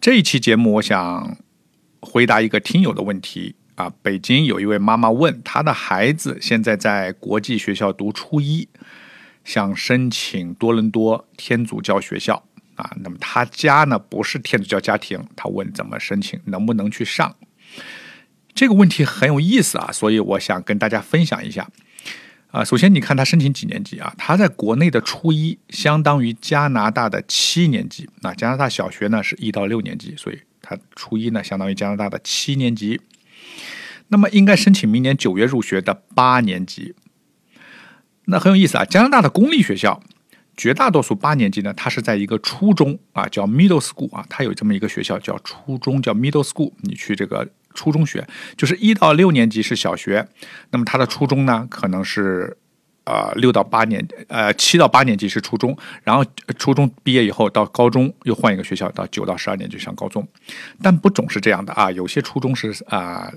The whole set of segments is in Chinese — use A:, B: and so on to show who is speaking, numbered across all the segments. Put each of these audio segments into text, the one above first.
A: 这一期节目，我想回答一个听友的问题啊。北京有一位妈妈问，她的孩子现在在国际学校读初一，想申请多伦多天主教学校啊。那么他家呢不是天主教家庭，他问怎么申请，能不能去上？这个问题很有意思啊，所以我想跟大家分享一下。啊，首先你看他申请几年级啊？他在国内的初一相当于加拿大的七年级。那加拿大小学呢是一到六年级，所以他初一呢相当于加拿大的七年级。那么应该申请明年九月入学的八年级。那很有意思啊，加拿大的公立学校绝大多数八年级呢，它是在一个初中啊，叫 middle school 啊，它有这么一个学校叫初中，叫 middle school。你去这个。初中学就是一到六年级是小学，那么他的初中呢，可能是呃六到八年，呃七到八年级是初中，然后初中毕业以后到高中又换一个学校，到九到十二年级上高中，但不总是这样的啊，有些初中是啊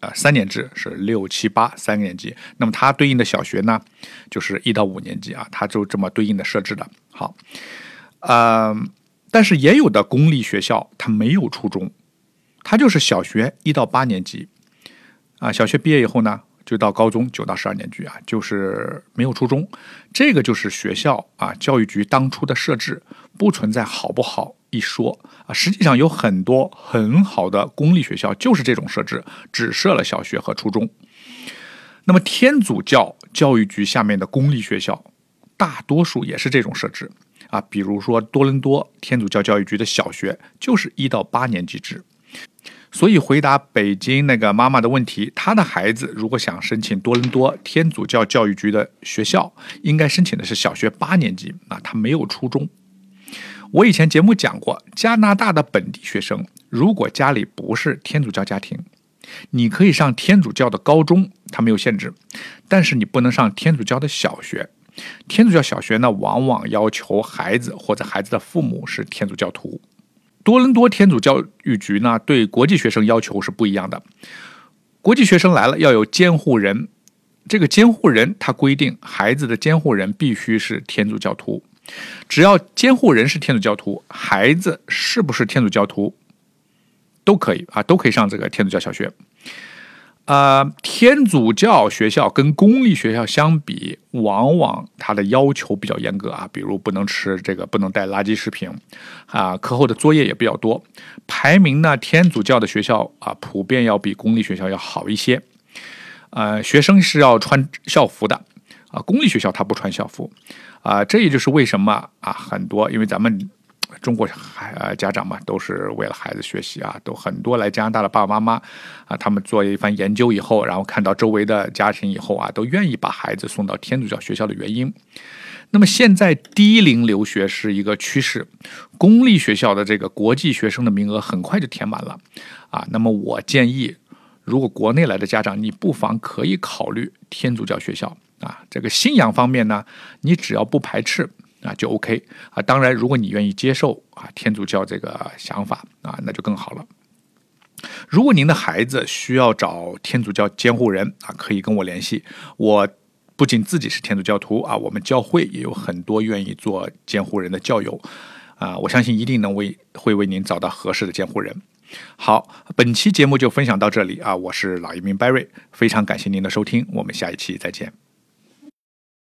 A: 呃三年制是六七八三个年级，那么它对应的小学呢就是一到五年级啊，它就这么对应的设置的。好，呃，但是也有的公立学校它没有初中。他就是小学一到八年级，啊，小学毕业以后呢，就到高中九到十二年级啊，就是没有初中。这个就是学校啊，教育局当初的设置，不存在好不好一说啊。实际上有很多很好的公立学校就是这种设置，只设了小学和初中。那么天主教教育局下面的公立学校，大多数也是这种设置啊。比如说多伦多天主教教育局的小学就是一到八年级制。所以回答北京那个妈妈的问题，她的孩子如果想申请多伦多天主教教育局的学校，应该申请的是小学八年级啊，他没有初中。我以前节目讲过，加拿大的本地学生如果家里不是天主教家庭，你可以上天主教的高中，他没有限制，但是你不能上天主教的小学。天主教小学呢，往往要求孩子或者孩子的父母是天主教徒。多伦多天主教育局呢，对国际学生要求是不一样的。国际学生来了要有监护人，这个监护人他规定，孩子的监护人必须是天主教徒。只要监护人是天主教徒，孩子是不是天主教徒都可以啊，都可以上这个天主教小学。呃，天主教学校跟公立学校相比，往往它的要求比较严格啊，比如不能吃这个，不能带垃圾食品，啊，课后的作业也比较多。排名呢，天主教的学校啊，普遍要比公立学校要好一些。呃，学生是要穿校服的，啊，公立学校他不穿校服，啊，这也就是为什么啊，很多因为咱们。中国孩呃家长嘛，都是为了孩子学习啊，都很多来加拿大的爸爸妈妈啊，他们做一番研究以后，然后看到周围的家庭以后啊，都愿意把孩子送到天主教学校的原因。那么现在低龄留学是一个趋势，公立学校的这个国际学生的名额很快就填满了啊。那么我建议，如果国内来的家长，你不妨可以考虑天主教学校啊。这个信仰方面呢，你只要不排斥。啊，就 OK 啊！当然，如果你愿意接受啊天主教这个想法啊，那就更好了。如果您的孩子需要找天主教监护人啊，可以跟我联系。我不仅自己是天主教徒啊，我们教会也有很多愿意做监护人的教友啊，我相信一定能为会为您找到合适的监护人。好，本期节目就分享到这里啊，我是老移民 Barry，非常感谢您的收听，我们下一期再见。